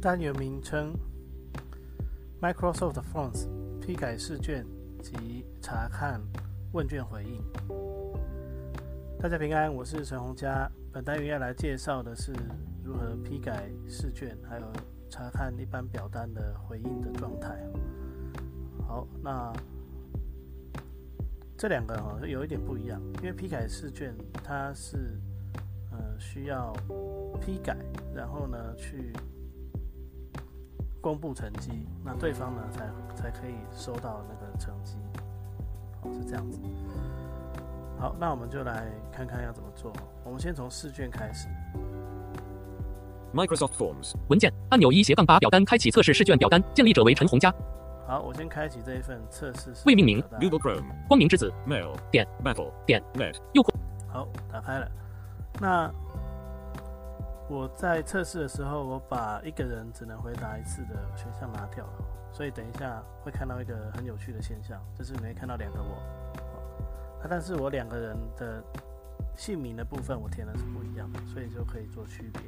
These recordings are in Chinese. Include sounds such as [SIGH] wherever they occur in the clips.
单元名称：Microsoft Forms 批改试卷及查看问卷回应。大家平安，我是陈洪佳。本单元要来介绍的是如何批改试卷，还有查看一般表单的回应的状态。好，那这两个哈有一点不一样，因为批改试卷它是呃需要批改，然后呢去。公布成绩，那对方呢才才可以收到那个成绩，好是这样子。好，那我们就来看看要怎么做。我们先从试卷开始。Microsoft Forms 文件按钮一斜杠八表单开启测试试卷表单，建立者为陈洪佳。好，我先开启这一份测试。未命名。Google Chrome 光明之子 Mail 点 Battle 点 Net 右括。好，打开了。那我在测试的时候，我把一个人只能回答一次的选项拿掉了，所以等一下会看到一个很有趣的现象，就是没看到两个我。那但是我两个人的姓名的部分我填的是不一样的，所以就可以做区别。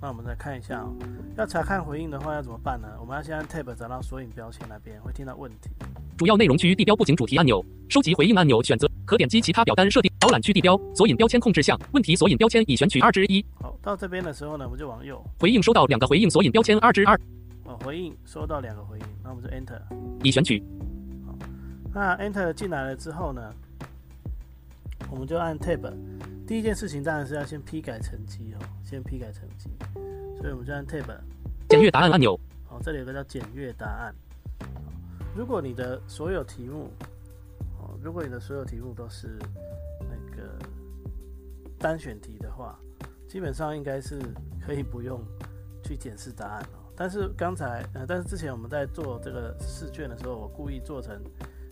那我们再看一下，要查看回应的话要怎么办呢？我们要先按 Tab 找到索引标签那边，会听到问题。主要内容区地标布景主题按钮，收集回应按钮选择，可点击其他表单设定。导览区地标索引标签控制项，问题索引标签已选取二之一。好，到这边的时候呢，我们就往右。回应收到两个回应索引标签二之二。哦，回应收到两个回应，那我们就 Enter。已选取。好，那 Enter 进来了之后呢，我们就按 Tab。第一件事情当然是要先批改成绩哦，先批改成绩。所以我们就按 Tab。检阅答案按钮。好，这里有个叫检阅答案。如果你的所有题目，如果你的所有题目都是那个单选题的话，基本上应该是可以不用去检视答案哦。但是刚才，呃，但是之前我们在做这个试卷的时候，我故意做成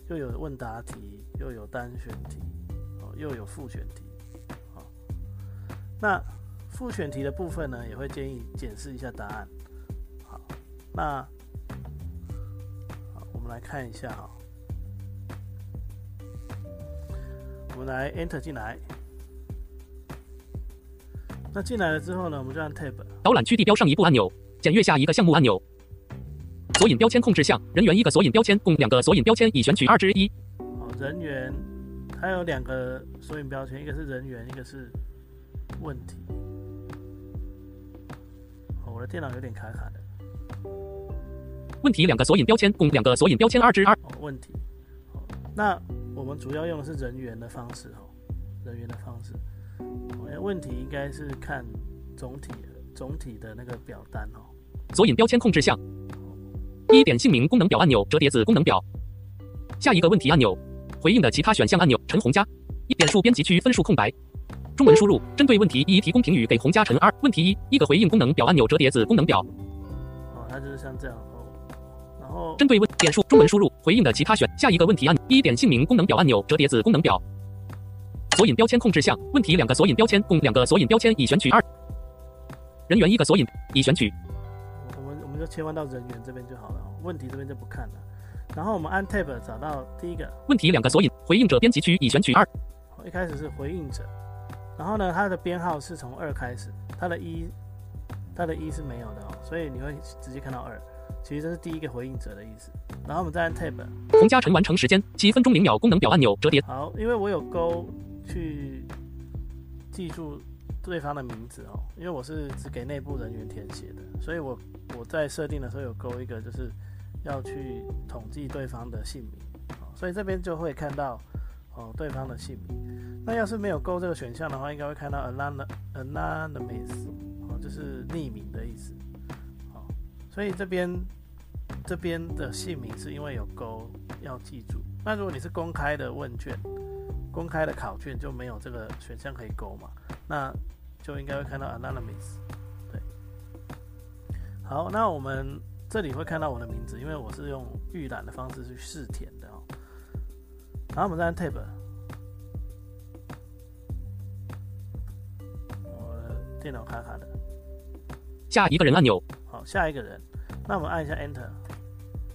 又有问答题，又有单选题，哦，又有复选题，好。那复选题的部分呢，也会建议检视一下答案。好，那好。我们来看一下哈，我们来 Enter 进来。那进来了之后呢，我们就按 Tab。导览区地标上一步按钮，检阅下一个项目按钮。索引标签控制项，人员一个索引标签，共两个索引标签已选取二之一。好，人员它有两个索引标签，一个是人员，一个是问题。我的电脑有点卡卡的。问题两个索引标签，共两个索引标签二之二。问题，好，那我们主要用的是人员的方式哦，人员的方式。问题应该是看总体总体的那个表单哦。索引标签控制项，一点姓名功能表按钮折叠子功能表。下一个问题按钮，回应的其他选项按钮陈红佳。一点数编辑区分数空白，中文输入。针对问题一提供评语给红加陈二。问题一，一个回应功能表按钮折叠子功能表。哦，它就是像这样。针对问点数中文输入回应的其他选下一个问题按一点姓名功能表按钮折叠子功能表。索引标签控制项问题两个索引标签共两个索引标签已选取二。人员一个索引已选取。我们我们就切换到人员这边就好了问题这边就不看了。然后我们按 tab 找到第一个。问题两个索引回应者编辑区已选取二。一开始是回应者。然后呢它的编号是从二开始它的一它的一是没有的哦所以你会直接看到二其实这是第一个回应者的意思，然后我们再按 Tab。洪嘉诚完成时间七分钟零秒功能表按钮折叠。好，因为我有勾去记住对方的名字哦，因为我是只给内部人员填写的，所以我我在设定的时候有勾一个，就是要去统计对方的姓名，所以这边就会看到哦对方的姓名。那要是没有勾这个选项的话，应该会看到 anonymous，哦就是匿名的意思。好所以这边这边的姓名是因为有勾要记住。那如果你是公开的问卷，公开的考卷就没有这个选项可以勾嘛，那就应该会看到 anonymous。对，好，那我们这里会看到我的名字，因为我是用预览的方式去试填的哦。然后我们再按 tab，我的电脑卡卡的。下一个人按钮，好，下一个人，那我们按一下 Enter，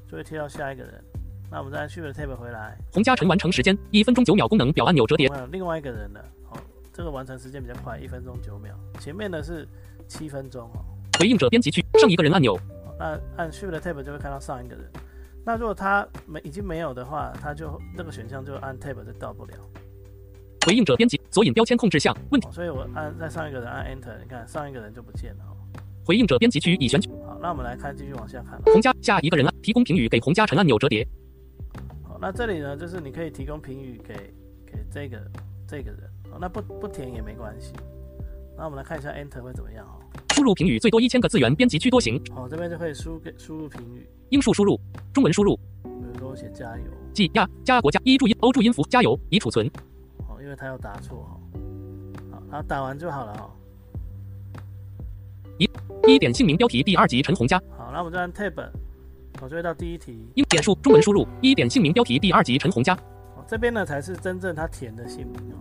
就会贴到下一个人。那我们再按 Shift Tab 回来，洪嘉诚完成时间一分钟九秒，功能表按钮折叠另外一个人的，好，这个完成时间比较快，一分钟九秒，前面的是七分钟哦。回应者编辑区上一个人按钮，好那按 Shift Tab 就会看到上一个人。那如果他没已经没有的话，他就那个选项就按 Tab 就到不了。回应者编辑索引标签控制项问题。好所以我按在上一个人按 Enter，你看上一个人就不见了哦。回应者编辑区已选取。好，那我们来看，继续往下看哦。洪家下一个人啊提供评语给洪嘉诚按钮折叠。好，那这里呢，就是你可以提供评语给给这个这个人，好，那不不填也没关系。那我们来看一下 Enter 会怎么样哦。输入评语最多一千个字元，编辑区多行，好，这边就可以输给输入评语，英数输入，中文输入，比如说我写加油，即亚加国家一注音欧注音符加油已储存。好，因为他要打错哈，好，然后打完就好了哈。一点姓名标题第二集陈红佳，好，那我们就按 Tab，我就会到第一题，英点数中文输入一点姓名标题第二集陈红佳。哦，这边呢才是真正他填的姓名哦。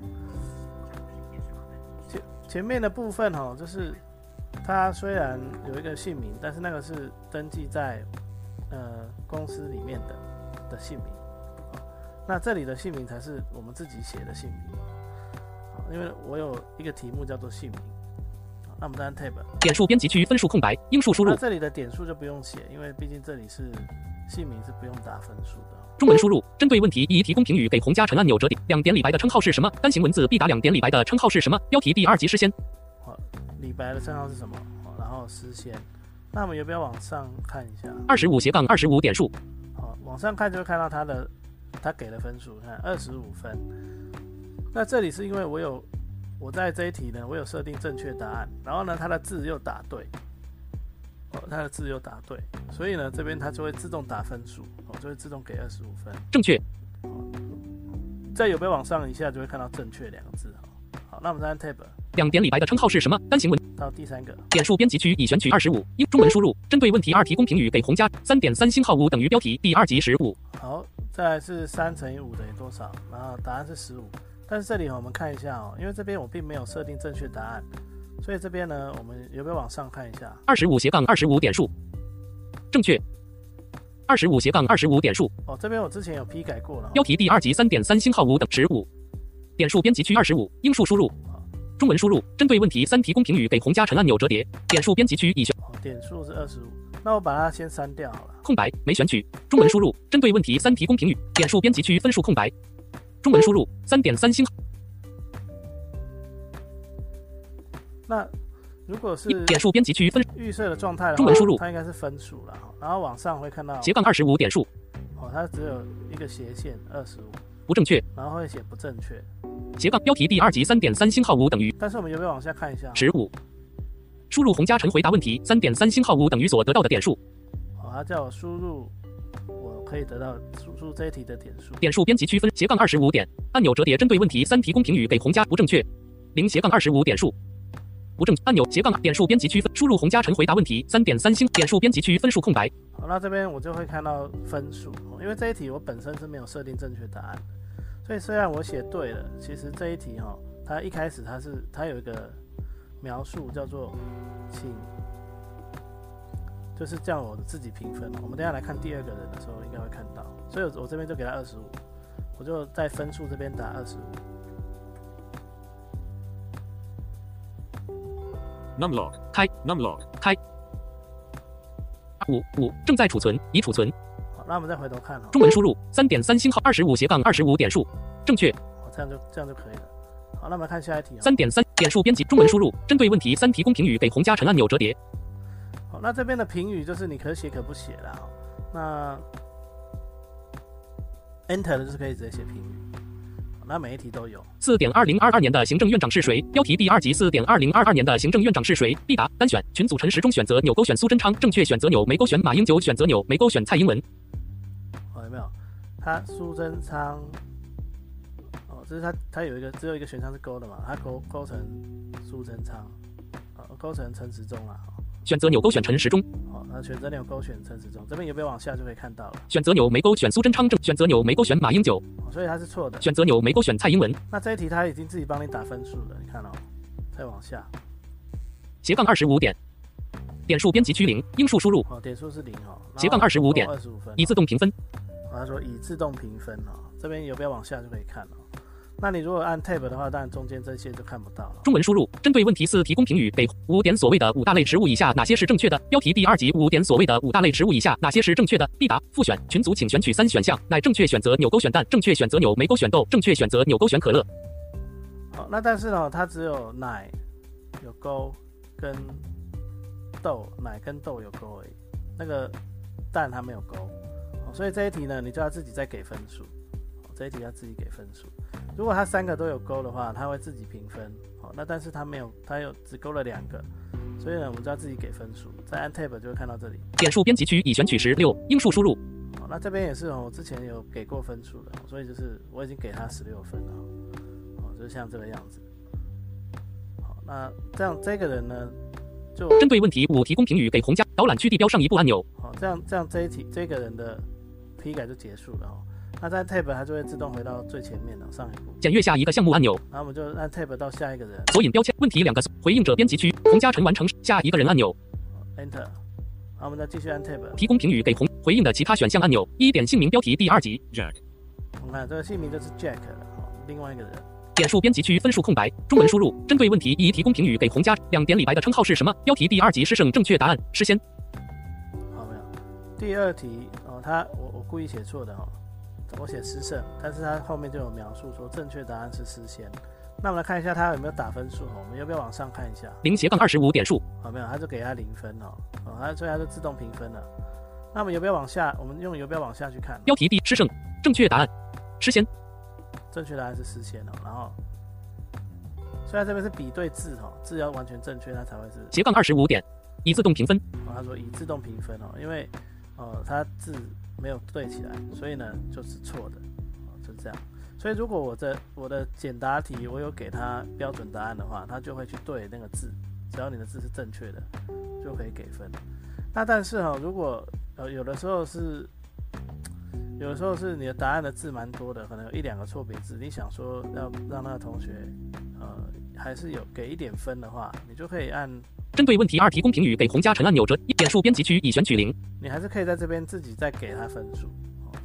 前前面的部分哈，就是他虽然有一个姓名，但是那个是登记在呃公司里面的的姓名，哦那这里的姓名才是我们自己写的姓名。好因为我有一个题目叫做姓名，好那我们再按 Tab，点数编辑区分数空白，英数输入这里的点数就不用写，因为毕竟这里是姓名是不用打分数的哦。中文输入，针对问题一提供评语给洪嘉诚按钮折叠。两点李白的称号是什么？单行文字必打两点李白的称号是什么？标题第二级诗仙。好，李白的称号是什么？好，然后诗仙。那我们要不要往上看一下？二十五斜杠二十五点数，好，往上看就会看到他的他给的分数，看二十五分。那这里是因为我有我在这一题呢，我有设定正确答案，然后呢，它的字又打对，哦，它的字又打对，所以呢，这边它就会自动打分数，哦，就会自动给二十五分。正确。再有没有往上一下就会看到正确两个字，哦。好，那我们再按 Tab 两点李白的称号是什么？单行文。到第三个，点数编辑区已选取二十五，英中文输入，针对问题二提供评语给红加。三点三星号五等于标题第二级十五。好，再来是三乘以五等于多少？然后答案是十五。但是这里哦我们看一下哦，因为这边我并没有设定正确答案，所以这边呢，我们有没有往上看一下？二十五斜杠二十五点数，正确。二十五斜杠二十五点数，哦，这边我之前有批改过了哦。标题第二级三点三星号五等十五。点数编辑区二十五，英数输入，中文输入，针对问题三提供评语给洪嘉诚按钮折叠。点数编辑区已选哦，点数是二十五，那我把它先删掉好了。空白没选取，中文输入，针对问题三提供评语。点数编辑区分数空白，中文输入三点三星号那如果是点数编辑区分预设的状态的话，中文输入它应该是分数了，然后往上会看到斜杠二十五点数哦，它只有一个斜线二十五，不正确，然后会写不正确。斜杠标题第二级三点三星号五等于但是我们有没有往下看一下？十五。输入洪嘉诚回答问题三点三星号五等于所得到的点数。哦，它叫我输入，我可以得到输入这一题的点数。点数编辑区分斜杠二十五点按钮折叠针对问题三提供评语给红加不正确，零斜杠二十五点数。不正按钮斜杠点数编辑区分输入洪嘉诚回答问题三点三星点数编辑区分数空白好，那这边我就会看到分数，哦因为这一题我本身是没有设定正确答案的，所以虽然我写对了，其实这一题哈、它一开始它是它有一个描述叫做请，就是这样我自己评分。我们等下来看第二个人的时候应该会看到，所以我我这边就给他二十五，我就在分数这边打二十五。Numlog. 开 Numlog. 开五五正在储存已储存好，那我们再回头看哈、中文输入三点三星号二十五斜杠二十五点数正确好，这样就这样就可以了。好，那我们来看下一题、哦。三点三点数编辑中文输入针对问题三提供评语给洪嘉诚按钮折叠好，那这边的评语就是你可写可不写啦。哦那 Enter 的就是可以直接写评语。好那每一题都有。四点二零二二年的行政院长是谁？标题第二集四点二零二二年的行政院长是谁？必答单选群组陈时中选择钮勾选苏贞昌正确选择钮没勾选马英九选择钮没勾选蔡英文哦，有没有？他苏贞昌，哦，这是他他有一个只有一个选项是勾的嘛，他勾勾成苏贞昌，呃，勾成陈时中啊。选择钮勾选陈时中。好，那选择钮勾选陈时中，这边有没有往下就可以看到了。选择钮没勾选苏贞昌正，选择钮没勾选马英九，所以它是错的。选择钮没勾选蔡英文。那这一题他已经自己帮你打分数了，你看哦，再往下，斜杠二十五点，点数编辑区零，英数输入。哦，点数是零哦。斜杠二十五点，二十五分，已自动评分。他说已自动评分哦，这边有没有往下就可以看了。那你如果按 tab 的话，当然中间这些就看不到了。中文输入，针对问题四提供评语，给五点所谓的五大类植物以下哪些是正确的？标题第二级五点所谓的五大类植物以下哪些是正确的？必答复选群组，请选取三选项，乃正确选择纽勾选蛋，正确选择纽没勾选豆，正确选择纽勾选可乐。好，那但是呢，它只有奶有勾跟豆，奶跟豆有勾而已，那个蛋它没有勾，所以这一题呢，你就要自己再给分数。这一题要自己给分数。如果他三个都有勾的话，他会自己评分。好，那但是他没有，他有只勾了两个，所以呢，我们就要自己给分数。再按 tab 就会看到这里。点数编辑区已选取十六，英数输入。好，那这边也是哦，我之前有给过分数的，所以就是我已经给他十六分了。好，就是像这个样子。好，那这样这个人呢，就针对问题五提供评语，给红加导览区地标上一步按钮。好，这样这样这一题这个人的批改就结束了哦。那在 tab 它就会自动回到最前面的上一步，检阅下一个项目按钮，然后我们就按 tab 到下一个人，索引标签问题两个回应者编辑区，洪嘉诚完成下一个人按钮，enter，好，我们再继续按 tab，提供评语给洪回应的其他选项按钮，一点姓名标题第二级 Jack，我们看这个姓名就是 Jack 了，好，另外一个人，点数编辑区分数空白，中文输入，针对问题一提供评语给洪嘉，两点李白的称号是什么？标题第二级诗圣正确答案诗仙，好没有？第二题哦，他我我故意写错的哦。我写诗圣，但是他后面就有描述说正确答案是诗仙。那我们来看一下他有没有打分数哦，我们要不要往上看一下？零斜杠二十五点数，好没有，他就给他零分哦，哦，他所以他就自动评分了。那我们有没有往下？我们用有没有往下去看？标题第诗圣，正确答案诗仙，正确答案是诗仙哦。然后，虽然这边是比对字哦，字要完全正确，它才会是斜杠二十五点，已自动评分。哦，他说已自动评分哦，因为呃，他字。没有对起来，所以呢就是错的，就这样。所以如果我的我的简答题我有给他标准答案的话，他就会去对那个字，只要你的字是正确的，就可以给分。那但是哈，如果呃有的时候是，有的时候是你的答案的字蛮多的，可能有一两个错别字，你想说要让那个同学呃还是有给一点分的话，你就可以按。针对问题二提供评语，给洪嘉诚按钮折一点数编辑区已选取零。你还是可以在这边自己再给他分数，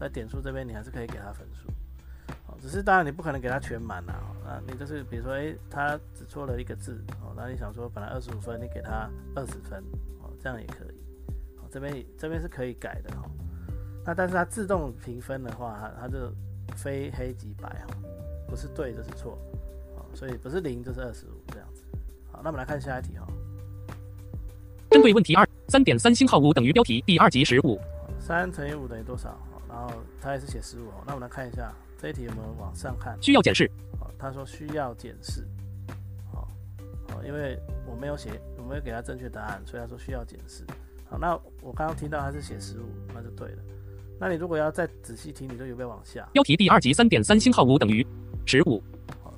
在点数这边你还是可以给他分数，哦，只是当然你不可能给他全满呐，啊，你就是比如说，诶，他只错了一个字，哦，那你想说本来二十五分，你给他二十分，哦，这样也可以，哦，这边这边是可以改的哈，那但是它自动评分的话，它它就非黑即白哈，不是对就是错，哦，所以不是零就是二十五这样子，好，那我们来看下一题哈。针对问题二，三点三星号五等于标题第二级十五，三乘以五等于多少？然后他也是写十五。那我们来看一下这一题有没有往上看？需要检视。好，他说需要检视。好，好，因为我没有写，我没有给他正确答案，所以他说需要检视。好，那我刚刚听到他是写十五，那就对了。那你如果要再仔细听，你就有没有往下？标题第二级三点三星号五等于十五。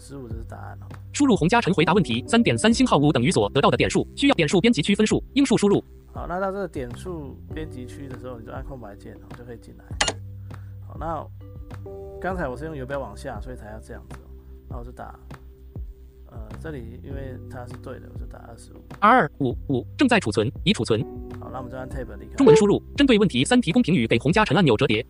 十五这是答案哦。输入洪嘉诚回答问题，三点三星号五等于所得到的点数，需要点数编辑区分数，英数输入。好，那到这个点数编辑区的时候，你就按空白键，就可以进来。好，那刚才我是用游标往下，所以才要这样子。那我就打，呃，这里因为它是对的，我就打二十五。二五五正在储存，已储存。好，那我们就按 tab 离开。中文输入，针对问题三提供评语，给洪嘉诚按钮折叠。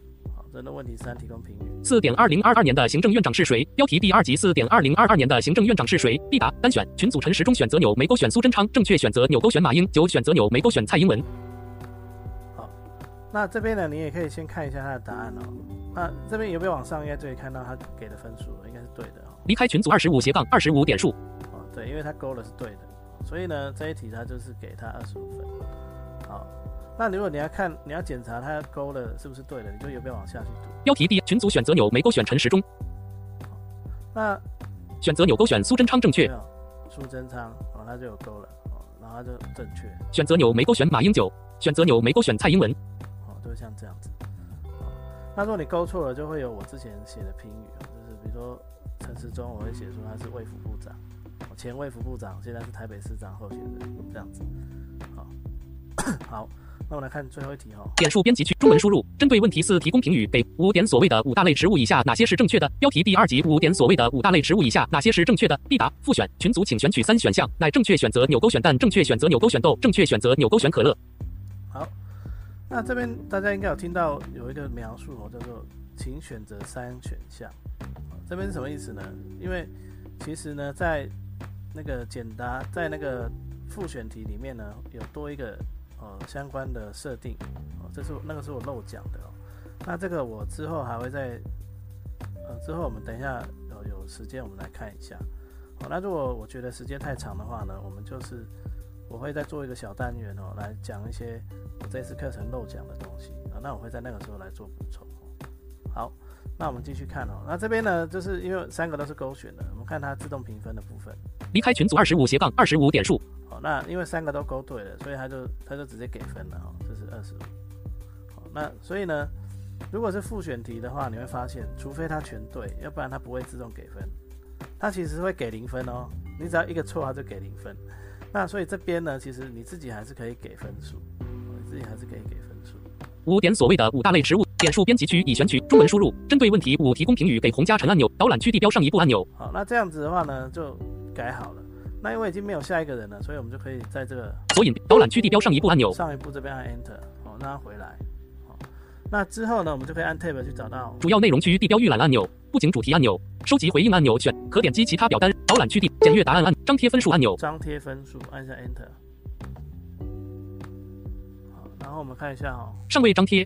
人的问题三提供评语。四点二零二二年的行政院长是谁？标题第二级四点二零二二年的行政院长是谁？必答单选群组陈时中选择钮没勾选苏贞昌正确选择钮勾选马英九选择钮没勾选蔡英文。好，那这边呢，你也可以先看一下他的答案哦。那这边有没有往上应该就可以看到他给的分数，应该是对的哦。离开群组二十五斜杠二十五点数。哦，对，因为他勾的是对的，所以呢这一题他就是给他二十五分。好。那如果你要看，你要检查它勾了是不是对的，你就有没有往下去读？标题第群组选择钮没勾选陈时中。那选择钮勾选苏贞昌正确。苏贞昌哦，那就有勾了哦，然后就正确。选择钮没勾选马英九，选择钮没勾选蔡英文。哦，就会像这样子。那如果你勾错了，就会有我之前写的评语啊，就是比如说陈时中，我会写说他是卫福部长，前卫福部长，现在是台北市长候选人，这样子。[COUGHS] 好，好。那我们来看最后一题哈。点数编辑区中文输入，针对问题四提供评语，给五点所谓的五大类植物以下哪些是正确的？标题第二级五点所谓的五大类植物以下哪些是正确的？必答复选群组，请选取三选项，乃正确选择纽勾选蛋，正确选择纽勾选豆，正确选择纽勾选可乐。好，那这边大家应该有听到有一个描述哦，叫做请选择三选项。这边是什么意思呢？因为其实呢，在那个简答在那个复选题里面呢，有多一个。呃，相关的设定，哦，这是那个是我漏讲的哦。那这个我之后还会在，呃，之后我们等一下有有时间我们来看一下。好，那如果我觉得时间太长的话呢，我们就是我会再做一个小单元哦，来讲一些我这次课程漏讲的东西啊。那我会在那个时候来做补充。好，那我们继续看哦。那这边呢，就是因为三个都是勾选的，我们看它自动评分的部分。离开群组二十五斜杠二十五点数。那因为三个都勾对了，所以他就他就直接给分了哦，这是二十五。好，那所以呢，如果是复选题的话，你会发现，除非他全对，要不然他不会自动给分，他其实会给零分哦。你只要一个错，他就给零分。那所以这边呢，其实你自己还是可以给分数，你自己还是可以给分数。五点所谓的五大类植物，点数编辑区已选取中文输入，针对问题五提供评语，给红加成按钮，导览区地标上一步按钮。好，那这样子的话呢，就改好了。那因为已经没有下一个人了，所以我们就可以在这个索引导览区地标上一步按钮，上一步这边按 Enter，好，那回来，好，那之后呢，我们就可以按 Tab 去找到主要内容区地标预览按钮、布景主题按钮、收集回应按钮，选可点击其他表单导览区地检阅答案按张贴分数按钮，张贴分数按下 Enter，好，然后我们看一下哦，尚未张贴，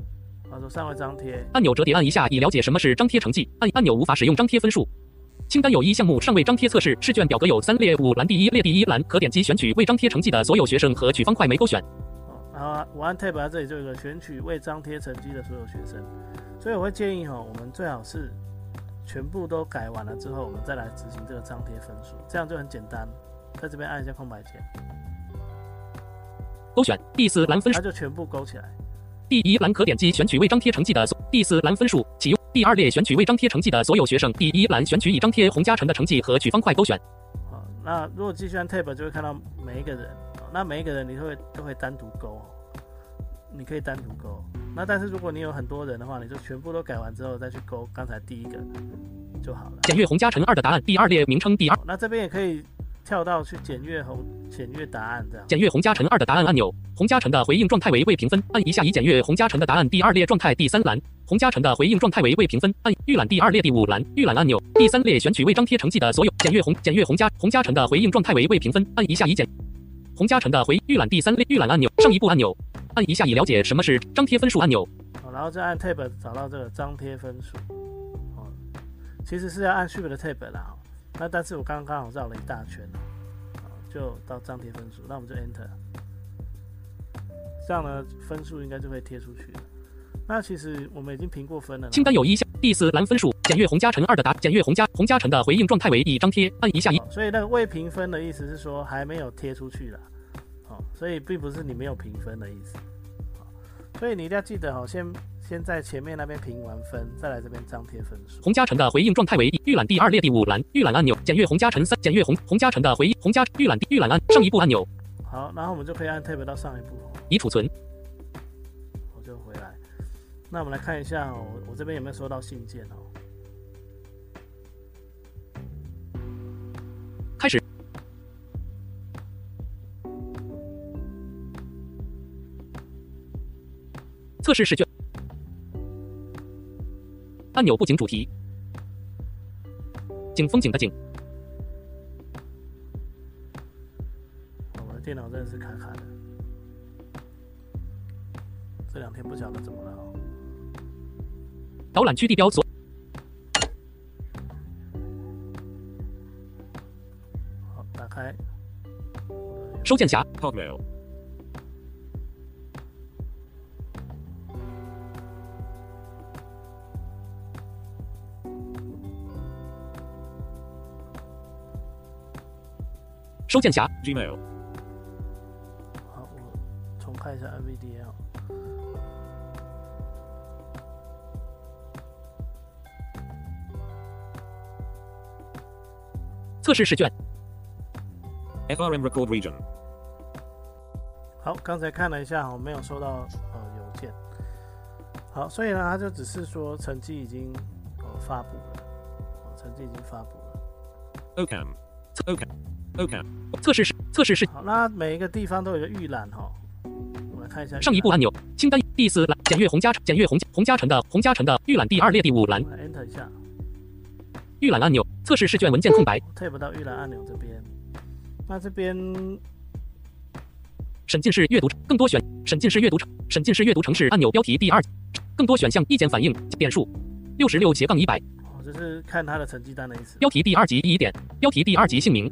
他说尚未张贴。按钮折叠按一下以了解什么是张贴成绩，按按钮无法使用张贴分数。清单有一项目尚未张贴测试试卷表格有三列五栏第一列第一栏可点击选取未张贴成绩的所有学生和取方块没勾选。好，我按 Tab 这里就有个选取未张贴成绩的所有学生，所以我会建议哈，我们最好是全部都改完了之后，我们再来执行这个张贴分数，这样就很简单。在这边按一下空白键，勾选第四栏分数，它就全部勾起来。第一栏可点击选取未张贴成绩的第四栏分数启用。第二列选取未张贴成绩的所有学生。第一栏选取已张贴洪嘉诚的成绩和取方块勾选。好，那如果继续按 tab 就会看到每一个人，那每一个人你会都会单独勾，你可以单独勾。那但是如果你有很多人的话，你就全部都改完之后再去勾刚才第一个就好了。检阅洪嘉诚二的答案，第二列名称第二。那这边也可以。跳到去检阅洪检阅答案这样。检阅洪嘉诚二的答案按钮，洪嘉诚的回应状态为未评分，按一下已检阅洪嘉诚的答案第二列状态第三栏，洪嘉诚的回应状态为未评分，按预览第二列第五栏预览按钮，第三列选取未张贴成绩的所有检阅洪检阅洪嘉洪嘉诚的回应状态为未评分，按一下已检洪嘉诚的回预览第三列预览按钮上一步按钮，按一下已了解什么是张贴分数按钮，好，然后再按 tab 找到这个张贴分数，哦，其实是要按 shift 的 tab 啦。那但是我刚刚刚好绕了一大圈好，就到张贴分数，那我们就 Enter，这样呢分数应该就会贴出去。那其实我们已经评过分了。清单有一项第四栏分数，检阅洪嘉诚二的答，检阅洪嘉洪嘉诚的回应状态为已张贴，按一下一。所以那个未评分的意思是说还没有贴出去了，好，所以并不是你没有评分的意思，好，所以你一定要记得好先。先在前面那边评完分，再来这边张贴分数。洪嘉诚的回应状态为预览第二列第五栏预览按钮，检阅洪嘉诚三，检阅洪洪嘉诚的回应，洪嘉预览预览按上一步按钮。好，然后我们就可以按 tab 到上一步，已储存。那我们来看一下，我我这边有没有收到信件哦？开始。测试试卷。按钮布景主题，景风景的景。我的电脑真的是卡卡的，这两天不晓得怎么了。导览区地标所，好，打开。收件夹。收件匣，Gmail。好，我重开一下 NVDA。测试试卷。FRM record region. 好，刚才看了一下，我没有收到呃邮件。好，所以呢，他就只是说成绩已经呃发布了，哦，成绩已经发布了。OCAM. OCAM. OCAM. 测试试测试试好，那每一个地方都有一个预览哈，我们来看一下上一步按钮清单第四栏检阅洪家检阅洪洪家城的洪家城的预览第二列第五栏我们来 Enter 一下预览按钮测试试卷文件空白，Tab 到预览按钮这边。那这边审进式阅读更多选审进式阅读审进式阅读城市按钮标题第二更多选项意见反映点数六十六斜杠一百哦，就是看他的成绩单的意思。标题第二级一点标题第二级姓名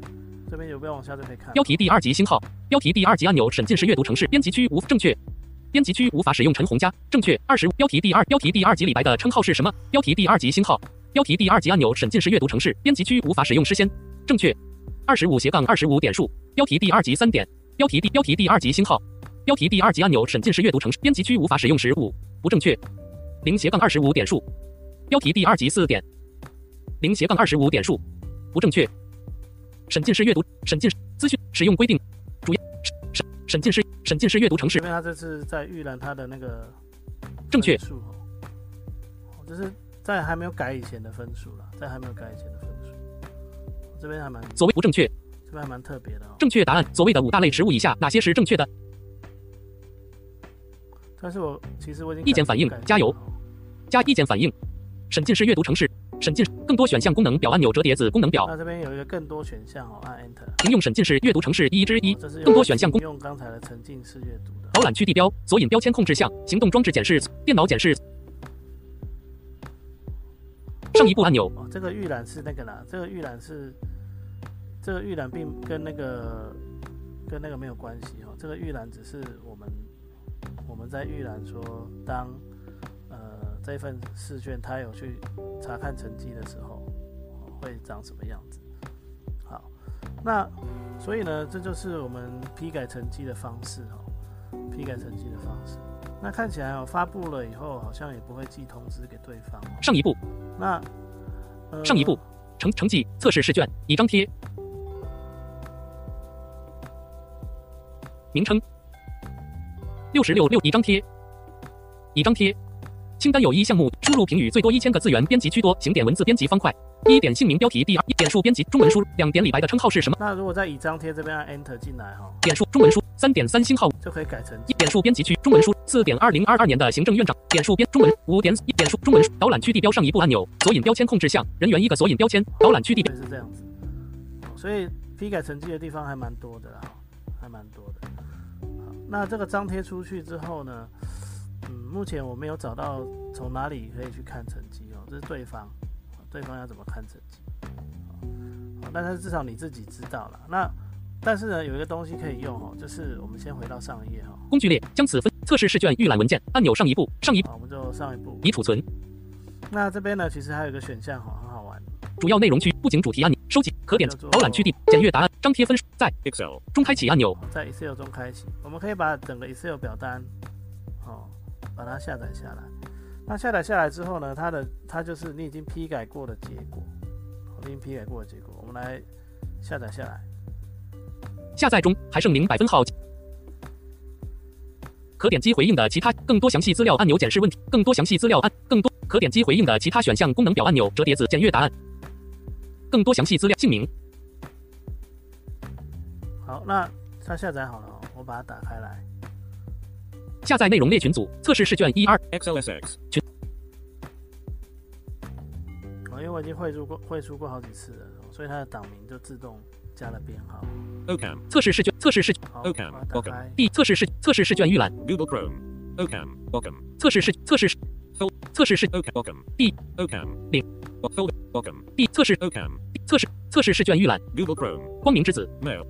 这边有没有往下就可以看。标题第二级星号标题第二级按钮审进式阅读城市编辑区无正确。编辑区无法使用陈红家，正确。二十标题第二标题第二级李白的称号是什么？标题第二级星号，标题第二级按钮审进式阅读城市，编辑区无法使用诗仙，正确。二十五斜杠二十五点数，标题第二级三点，标题第标题第二级星号，标题第二级按钮审进式阅读城市，编辑区无法使用十五，不正确。零斜杠二十五点数，标题第二级四点，零斜杠二十五点数，不正确。审进式阅读审进资讯使用规定，主要审审审进式审进式阅读城市因为他这次在预览他的那个正确。分数哦，哦这是在还没有改以前的分数了，在还没有改以前的分数，这边还蛮所谓不正确，这边还蛮特别的哦。正确答案所谓的五大类食物以下哪些是正确的？但是我其实我已经意见反映加油加意见反映，审进式阅读城市，审进更多选项功能表按钮折叠子功能表，那这边有一个更多选项哦，按 Enter。停用审进式阅读城市一之一更多选项功用刚才的沉浸式阅读的。导览区地标索引标签控制项行动装置检视电脑检视。上一步按钮哦，这个预览是那个啦，这个预览是这个预览并跟那个跟那个没有关系哦，这个预览只是我们我们在预览说当呃这份试卷他有去查看成绩的时候、哦会长什么样子。好，那所以呢，这就是我们批改成绩的方式哦，批改成绩的方式。那看起来哦，发布了以后好像也不会寄通知给对方哦。上一步那、呃上一步成成绩测试试卷已张贴，名称六十六六已张贴，已张贴。清单有一项目，输入评语最多一千个字元，编辑区多，请点文字编辑方块。一点姓名标题第二，一点数编辑中文输入两点李白的称号是什么？那如果在已张贴这边按 Enter 进来哈、点数中文书三点三星号就可以改成一点数编辑区中文书四点二零二二年的行政院长点数编中文五点一点数中文书导览区地标上一步按钮索引标签控制项人员一个索引标签导览区地标对是这样子。哦所以批改成绩的地方还蛮多的啦，还蛮多的。好，那这个张贴出去之后呢，嗯，目前我没有找到从哪里可以去看成绩哦，这是对方，对方要怎么看成绩。好，但是至少你自己知道了。那但是呢，有一个东西可以用哦，就是我们先回到上一页哈、工具列将此分测试试卷预览文件按钮上一步上一步，我们就上一步。已储存那这边呢，其实还有一个选项哈，很好玩。主要内容区不仅主题按钮收集可点导览区地检阅答案张贴分数在 Excel. 中开启按钮在 Excel 中开启，我们可以把整个 Excel 表单，哦，把它下载下来。那下载下来之后呢，它的它就是你已经批改过的结果，已经批改过的结果，我们来下载下来。下载中还剩零百分号。可点击回应的其他更多详细资料按钮检视问题，更多详细资料按更多可点击回应的其他选项功能表按钮折叠子检阅答案，更多详细资料姓名好，那它下载好了、哦，我把它打开来。下载内容列群组测试试卷一二 XLSX. 群哦，因为我已经汇出过汇出过好几次了，哦所以它的档名就自动加了编号。OCAM. 测试试卷测试试卷，OK，OK 开。第测试试测试试卷预览 Google Chrome. OCAM. OCAM. 测试试测试试测试试 OCAM. OCAM. D. OCAM. 零 Folder. OCAM. 第测试 OCAM. 测试测试试卷预览 Google Chrome. 光明之子 Mail.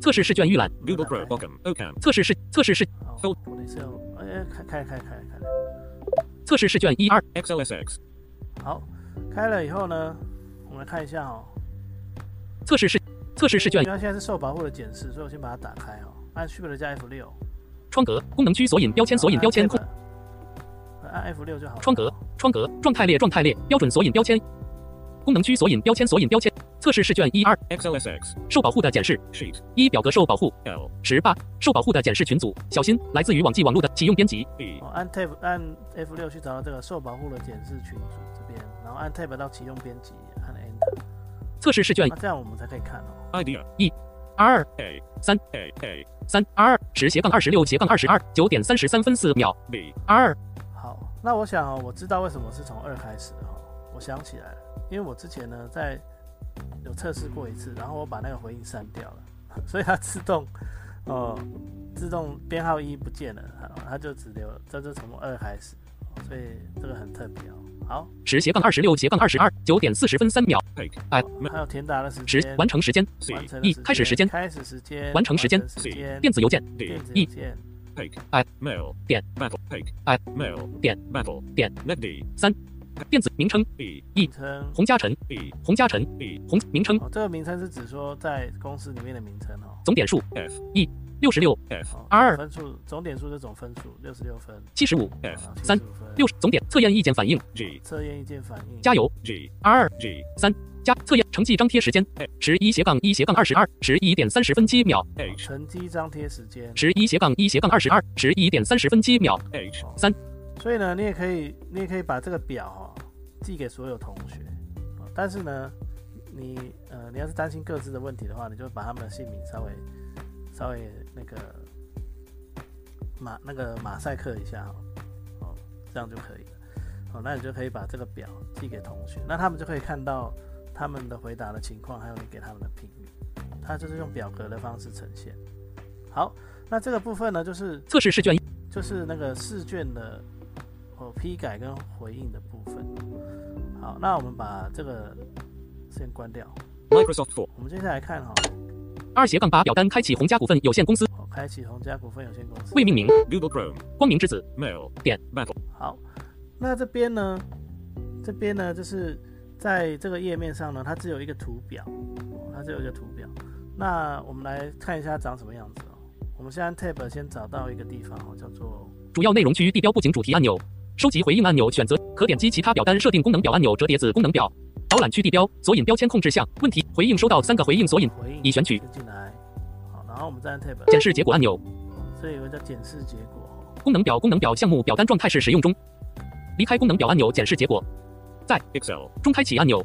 测试试卷预览 Google Chrome. OCAM. OCAM. 测试试测试试开开开开开。测试试卷一二 XLSX. 好，开了以后呢，我们来看一下哦。测试试测试试卷因为它现在是受保护的检视，所以我先把它打开哦。按 Shift 加 F 六，窗格功能区索引标签索引标签控按 F 六就好。窗格窗格状态列状态列标准索引标签功能区索引标签索引标签测试试卷一二 XLSX. 受保护的检视 Sheet. 一表格受保护 L. 十八受保护的检视群组小心来自于网际网络的启用编辑 E. 哦，按 Tab 按 F 六去找到这个受保护的检视群组这边，然后按 Tab 到启用编辑，按 Enter，测试试卷那这样我们才可以看哦。Idea. R A. 三 A. A. 三 R 十斜杠二十六斜杠二十二九点三十三分四秒 B. R 好，那我想哦，我知道为什么是从二开始的哈、我想起来了，因为我之前呢在有测试过一次，然后我把那个回应删掉了，所以它自动哦、自动编号一不见了，啊它就只留，这就从二开始，所以这个很特别哦。好，十斜杠二十六斜杠二十二九点四十分三秒.哎还有填答的时十间，完成时间.一开始时间开始时间，完成时间电子邮件.电子一邮件 Take. I. Mail. 点 battle peg at Mail. 点 Battle. 点 Net D. 电子名称 E. 一称。洪嘉诚。E. 洪嘉诚。E. 洪名称。哦，这个名称是指说在公司里面的名称哦。总点数。F. 六十六。F. 哦 R 分数总点数这种分数，六十六分，七十五。F. 啊三。75分。六十。总点。测验意见反应。G. 测验意见反应，加油。G. R G. 三。加。测验成绩张贴时间。十一斜杠一斜杠二十二。十一点三十分七秒.成绩张贴时间。十一斜杠一斜杠二十二。十一点三十分七秒。H. 所以呢，你也可以，你也可以把这个表哈、寄给所有同学，哦但是呢，你呃，你要是担心各自的问题的话，你就把他们的姓名稍微稍微那个马那个马赛克一下哈、哦，这样就可以了。哦，那你就可以把这个表寄给同学，那他们就可以看到他们的回答的情况，还有你给他们的评语，它就是用表格的方式呈现。好，那这个部分呢，就是测试试卷就是那个试卷的批改跟回应的部分。好，那我们把这个先关掉。Microsoft 4. 我们接下来看哈、二斜杠八表单开启红家股份有限公司哦，开启红家股份有限公司。未命名 Google Chrome. 光明之子 Mail. 点 Battle. 好，那这边呢，这边呢就是在这个页面上呢，它只有一个图表，哦它只有一个图表。那我们来看一下长什么样子哦。我们先按 Tab 先找到一个地方哦，叫做主要内容区地标布景主题按钮收集回应按钮选择可点击其他表单设定功能表按钮折叠子功能表导览区地标索引标签控制项问题回应收到三个回应索引，已选取进来。好，然后我们再按 Tab，检视结果按钮这里有个叫检视结果哦。功能表功能表项目表单状态是使用中离开功能表按钮检视结果在 Excel. 中开启按钮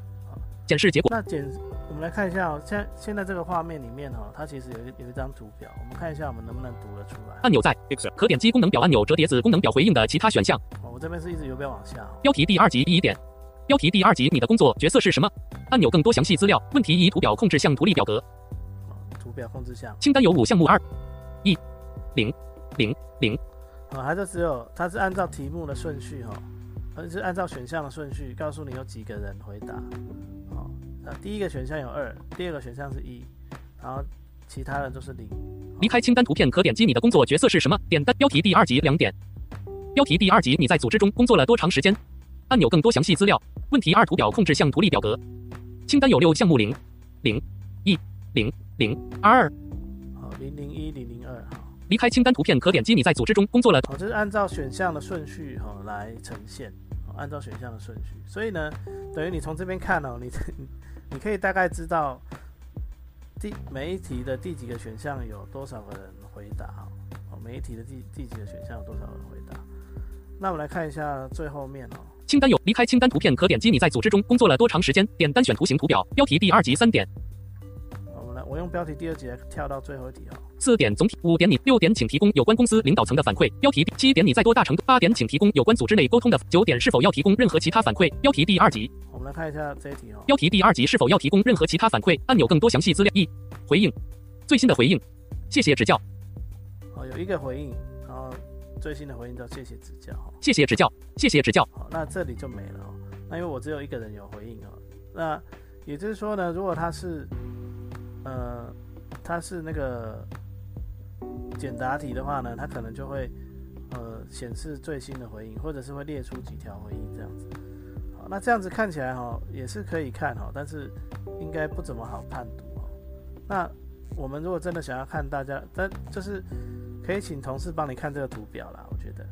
检视结果那检，我们来看一下哦，现在现在这个画面里面哈、哦，它其实有一有一张图表，我们看一下我们能不能读得出来。按钮在 Excel. 可点击功能表按钮折叠子功能表回应的其他选项哦，我这边是一直游标往下、哦，标题第二级一点。标题第二级，你的工作角色是什么？按钮更多详细资料。问题一图表控制项图例表格哦，图表控制项，清单有五项目二一零零零哦，它就只有它是按照题目的顺序哈、哦，而是按照选项的顺序告诉你有几个人回答。哦，那第一个选项有二，第二个选项是一，然后其他的都是零。离开清单图片可点击你的工作角色是什么？点单标题第二级两点。标题第二级你在组织中工作了多长时间？按钮更多详细资料。问题二图表控制项图例表格。清单有六项目零零一零零二。好，零零一零零二好。离开清单图片可点击你在组织中工作了。好，这是按照选项的顺序哈、来呈现，哦按照选项的顺序，所以呢，等于你从这边看哦，你 [LAUGHS] 你可以大概知道第每一题的第几个选项有多少个人回答，哦，每一题的第第几个选项有多少人回答。那我们来看一下最后面哦，清单有离开清单图片可点击你在组织中工作了多长时间？点单选图形图表。标题第二级三点。我们来我用标题第二节来跳到最后一题哦。四点总体，五点你，六点请提供有关公司领导层的反馈。标题七点你在多大程度？八点请提供有关组织内沟通的。九点是否要提供任何其他反馈？标题第二级。我们来看一下这一题哦。标题第二级是否要提供任何其他反馈？按钮更多详细资料。一、回应，最新的回应，谢谢指教，哦，有一个回应，然后最新的回应叫谢谢指教哦。谢谢指教，谢谢指教。好，那这里就没了哦。那因为我只有一个人有回应哦。那也就是说呢，如果他是呃他是那个简答题的话呢，它可能就会呃显示最新的回应，或者是会列出几条回应这样子。好，那这样子看起来哈、也是可以看哈、但是应该不怎么好判读哦。那我们如果真的想要看大家，但就是可以请同事帮你看这个图表啦，我觉得。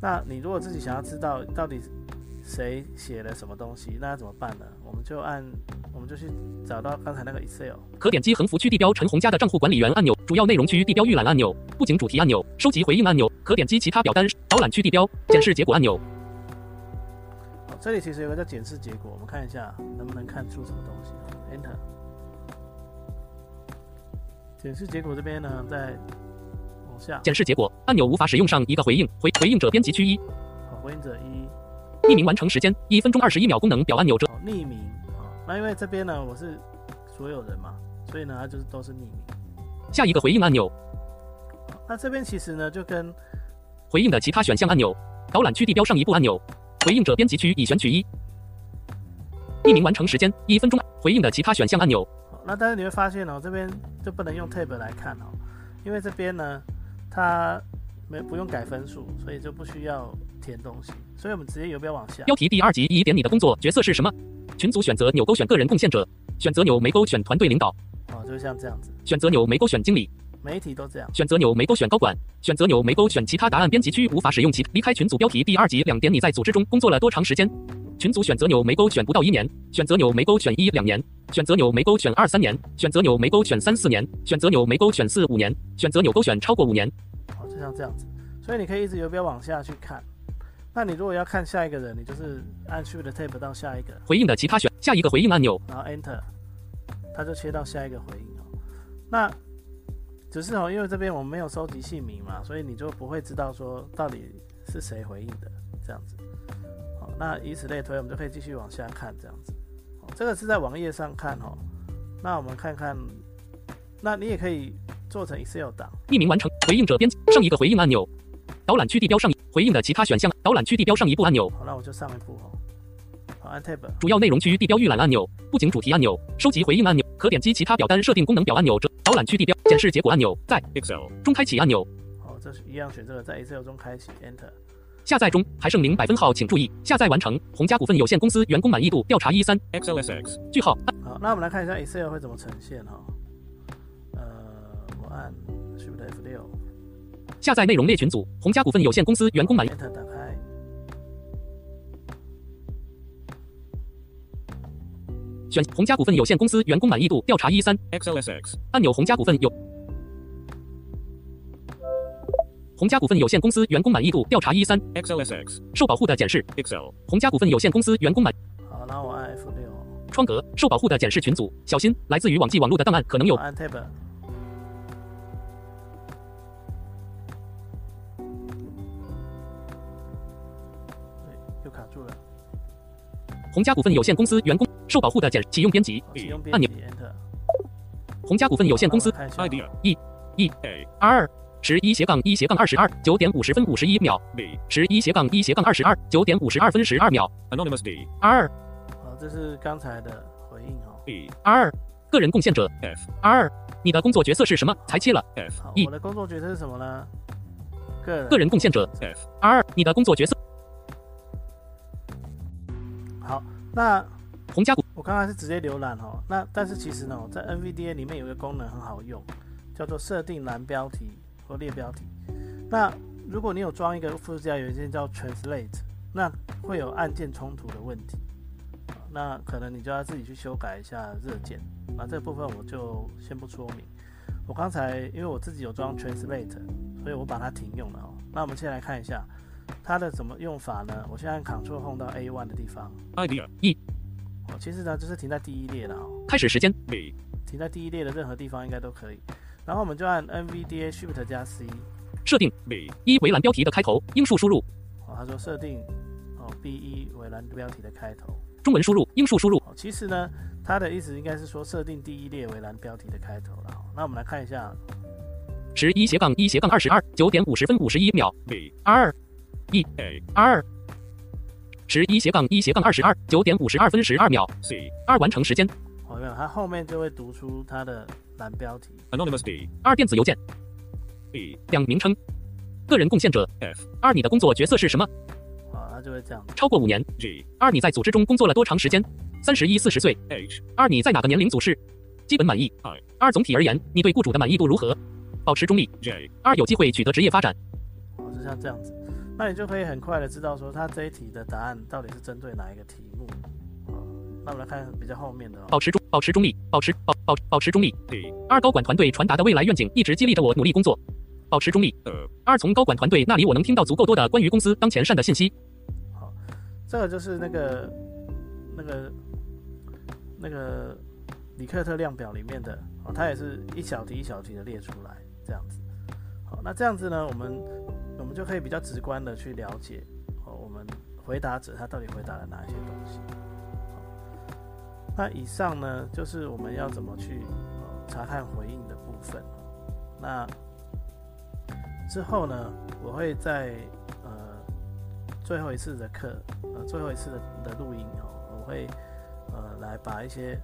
那你如果自己想要知道到底谁写了什么东西，那要怎么办呢？我们就按，我们就去找到刚才那个 Excel，可点击横幅区地标陈红家的账户管理员按钮，主要内容区地标预览按钮，布景主题按钮，收集回应按钮，可点击其他表单导览区地标检视结果按钮。好，这里其实有个叫检视结果，我们看一下能不能看出什么东西。Enter。检视结果这边呢，在往下，检视结果按钮无法使用上一个回应，回回应者编辑区一，好，回应者一，匿名完成时间一分钟二十一秒功能表按钮折。匿名，啊，那因为这边呢我是所有人嘛，所以呢它就是都是匿名。下一个回应按钮，那这边其实呢就跟回应的其他选项按钮，导览区地标上一步按钮，回应者编辑区已选取一，匿名完成时间一分钟，回应的其他选项按钮，那但是你会发现哦，这边就不能用 tab 来看哦，因为这边呢，它没不用改分数，所以就不需要填东西，所以我们直接游标往下。标题第二级一点你的工作角色是什么？群组选择钮勾选个人贡献者，选择钮没勾选团队领导，哦，就像这样子，选择钮没勾选经理，每一题都这样。选择钮没勾选高管，选择钮没勾选其他答案编辑区无法使用其离开群组标题第二级两点你在组织中工作了多长时间？群组选择钮没勾选不到一年，选择钮没勾选一两年，选择钮没勾选二三年，选择钮没勾选三四年，选择钮没勾选四五年，选择钮勾选超过五年。好，就像这样子，所以你可以一直游标往下去看。那你如果要看下一个人，你就是按 Shift Tab 到下一个，回应的其他选下一个回应按钮，然后 Enter，它就切到下一个回应哦。那只是哦，因为这边我们没有收集姓名嘛，所以你就不会知道说到底是谁回应的这样子。好，那以此类推，我们就可以继续往下看这样子。好，这个是在网页上看哦。那我们看看，那你也可以做成 Excel 档。匿名完成回应者编辑上一个回应按钮，导览区地标上一回应的其他选项，导览区地标上一步按钮，好，那我就上一步哦。好，按 Tab。主要内容区地标预览按钮，布景主题按钮，收集回应按钮，可点击其他表单设定功能表按钮，这导览区地标显示结果按钮，在 Excel. 中开启按钮，好，这是一样选这个，在 Excel 中开启 Enter。下载中还剩零百分号，请注意下载完成。红家股份有限公司员工满意度调查一三 XLSX. 句号。好，那我们来看一下 Excel 会怎么呈现哈、呃，我按 Shift F 六下载内容列群组，红家股份有限公司员工满意。打开，选红家股份有限公司员工满意度调查一三。XLSX. 按钮，红家股份有。红家股份有限公司员工满意度调查一三。XLSX. 受保护的检视，Excel. 红家股份有限公司员工满。好，那我按 F 六，窗格受保护的检视群组，小心来自于网际网络的档案可能有。按 Tab，红家股份有限公司员工受保护的简启用编辑，按钮红家股份有限公司好那我看一下 Idea. E E A. R 十一斜杠一斜杠二十二九点五十分五十一秒，B. 十一斜杠一斜杠二十二九点五十二分十二秒 Anonymous D. R 好，这是刚才的回应哦。E. R 个人贡献者 F. R 你的工作角色是什么？裁切了 F. 好，E 我的工作角色是什么呢？个人。个人贡献者 F. R 你的工作角色那红家股我刚才是直接浏览哦，那但是其实呢，在 NVDA 里面有一个功能很好用，叫做设定蓝标题或列标题。那如果你有装一个附加元件叫 Translate，那会有按键冲突的问题。啊那可能你就要自己去修改一下热键。那这部分我就先不说明。我刚才因为我自己有装 Translate，所以我把它停用了哦。那我们先来看一下它的怎么用法呢？我现在按 Ctrl Home 到 A1 的地方，Idea. 哦，其实呢就是停在第一列了哦。开始时间 B. 停在第一列的任何地方应该都可以。然后我们就按 NVDA Shift 加 C，设定 B. 一围栏标题的开头英数输入哦，他说设定哦 B 一围栏标题的开头。中文输入英数输入哦，其实呢，它的意思应该是说设定第一列围栏标题的开头了。哦那我们来看一下，十一斜杠一斜杠二十二九点五十分五十一秒每 R A. 二十一斜杠一斜杠二十二九点五十二分十二秒 C. 二完成时间哦，没有，它后面就会读出它的蓝标题。Anonymous D. 二电子邮件 B 两名称个人贡献者 F. 二你的工作角色是什么？好，它就会这样子。超过五年 G. 二你在组织中工作了多长时间？三十一四十岁 H. 二你在哪个年龄组是？基本满意 I. 二总体而言，你对雇主的满意度如何？保持中立。J. 二有机会取得职业发展。哦，就像这样子。那你就可以很快的知道说它这一题的答案到底是针对哪一个题目。啊，那我们来看比较后面的、哦。保持中，保持中立，保持保保保持中立。二高管团队传达的未来愿景一直激励着我努力工作，保持中立。二二从高管团队那里我能听到足够多的关于公司当前善的信息。好这个就是那个那个那个里克特量表里面的哦，它也是一小题一小题的列出来这样子。好，那这样子呢，我们我就可以比较直观的去了解哦，我们回答者他到底回答了哪一些东西。那以上呢就是我们要怎么去查看回应的部分。那之后呢，我会在呃最后一次的课，呃最后一次的的录音哦，我会呃来把一些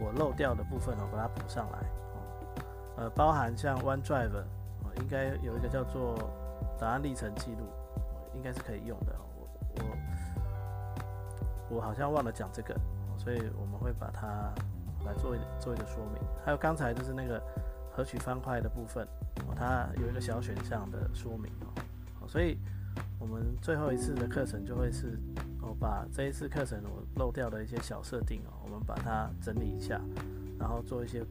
我漏掉的部分哦，把它补上来，呃包含像 OneDrive 哦，应该有一个叫做答案历程记录，应该是可以用的。我我我好像忘了讲这个，所以我们会把它来做一做一个说明。还有刚才就是那个合取方块的部分，它有一个小选项的说明，所以。我们最后一次的课程就会是，我把这一次课程我漏掉的一些小设定哦，我们把它整理一下，然后做一些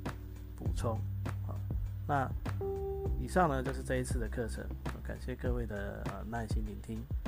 补充。好，那以上呢就是这一次的课程，感谢各位的呃耐心聆听。